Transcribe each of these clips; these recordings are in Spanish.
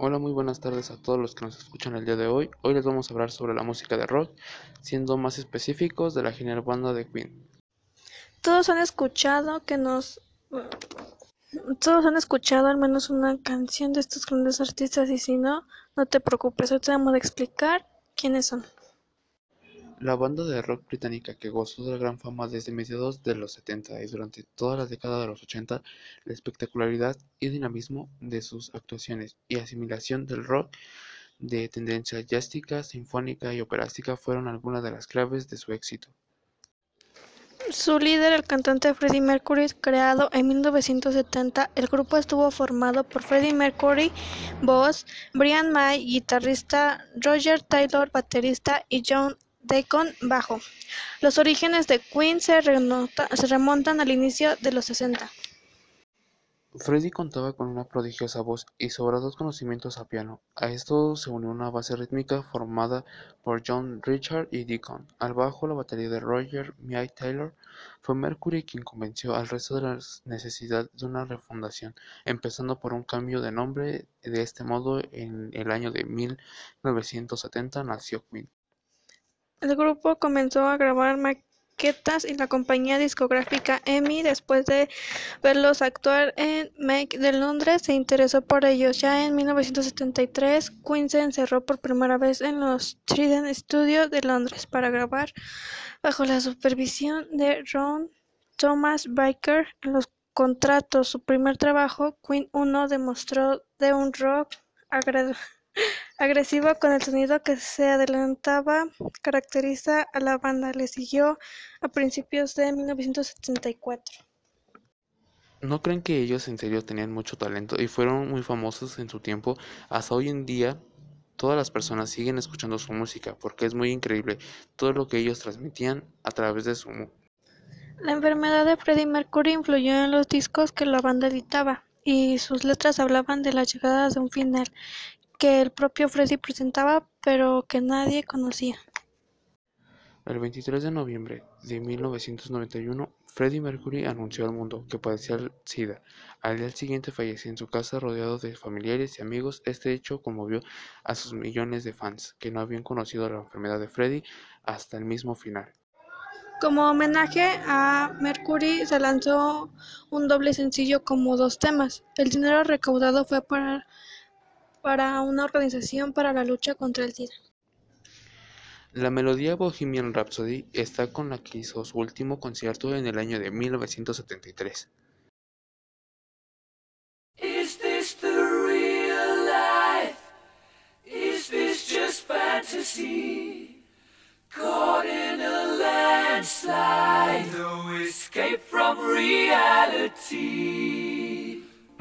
Hola, muy buenas tardes a todos los que nos escuchan el día de hoy. Hoy les vamos a hablar sobre la música de rock, siendo más específicos de la genial banda de Queen. Todos han escuchado que nos todos han escuchado al menos una canción de estos grandes artistas y si no, no te preocupes, hoy te vamos a explicar quiénes son. La banda de rock británica que gozó de gran fama desde mediados de los 70 y durante toda la década de los 80, la espectacularidad y dinamismo de sus actuaciones y asimilación del rock de tendencia jazzística, sinfónica y operástica fueron algunas de las claves de su éxito. Su líder, el cantante Freddie Mercury, creado en 1970, el grupo estuvo formado por Freddie Mercury, voz, Brian May, guitarrista, Roger Taylor, baterista y John Deacon bajo. Los orígenes de Queen se, remontan al inicio de los sesenta. Freddie contaba con una prodigiosa voz y sobrados conocimientos a piano. A esto se unió una base rítmica formada por John Richard y Deacon. Al bajo, la batería de Roger May Taylor. Fue Mercury quien convenció al resto de la necesidad de una refundación, empezando por un cambio de nombre. De este modo, en el año de 1970 nació Queen. El grupo comenzó a grabar maquetas y la compañía discográfica EMI, después de verlos actuar en Make de Londres, se interesó por ellos. Ya en 1973, Queen se encerró por primera vez en los Trident Studios de Londres para grabar bajo la supervisión de Ron Thomas Baker en los contratos. Su primer trabajo, Queen 1, demostró de un rock agradable agresiva con el sonido que se adelantaba caracteriza a la banda. Le siguió a principios de 1974. ¿No creen que ellos en serio tenían mucho talento y fueron muy famosos en su tiempo? Hasta hoy en día todas las personas siguen escuchando su música porque es muy increíble todo lo que ellos transmitían a través de su La enfermedad de Freddie Mercury influyó en los discos que la banda editaba y sus letras hablaban de la llegada de un final que el propio Freddie presentaba pero que nadie conocía. El 23 de noviembre de 1991, Freddie Mercury anunció al mundo que padecía el SIDA. Al día siguiente falleció en su casa rodeado de familiares y amigos. Este hecho conmovió a sus millones de fans que no habían conocido la enfermedad de Freddie hasta el mismo final. Como homenaje a Mercury se lanzó un doble sencillo como dos temas. El dinero recaudado fue para para una organización para la lucha contra el SIDA. La melodía Bohemian Rhapsody está con la que hizo su último concierto en el año de 1973. Is this the real life? Is this just fantasy? Caught in a landslide, no escape from reality.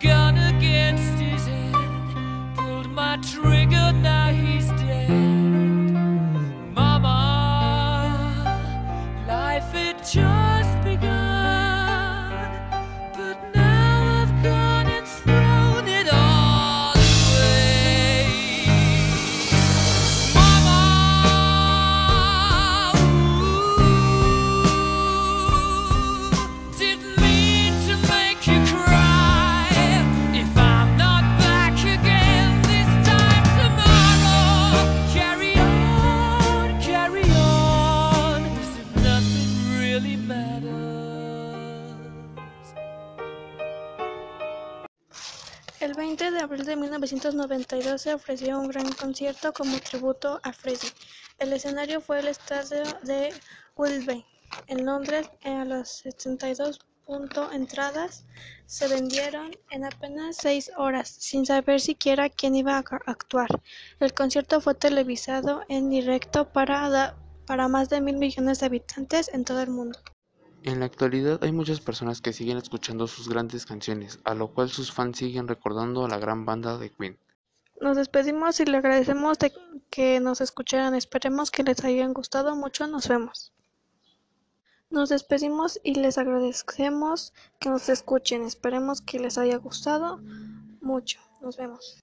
Gun against his head, pulled my trigger, now he's dead. Mama, life it just El 20 de abril de 1992 se ofreció un gran concierto como tributo a Freddie. El escenario fue el estadio de Wembley, en Londres, a los 72 punto entradas se vendieron en apenas seis horas, sin saber siquiera quién iba a actuar. El concierto fue televisado en directo para, para más de mil millones de habitantes en todo el mundo. En la actualidad hay muchas personas que siguen escuchando sus grandes canciones, a lo cual sus fans siguen recordando a la gran banda de Queen. Nos despedimos y le agradecemos de que nos escucharan. Esperemos que les hayan gustado mucho. Nos vemos. Nos despedimos y les agradecemos que nos escuchen. Esperemos que les haya gustado mucho. Nos vemos.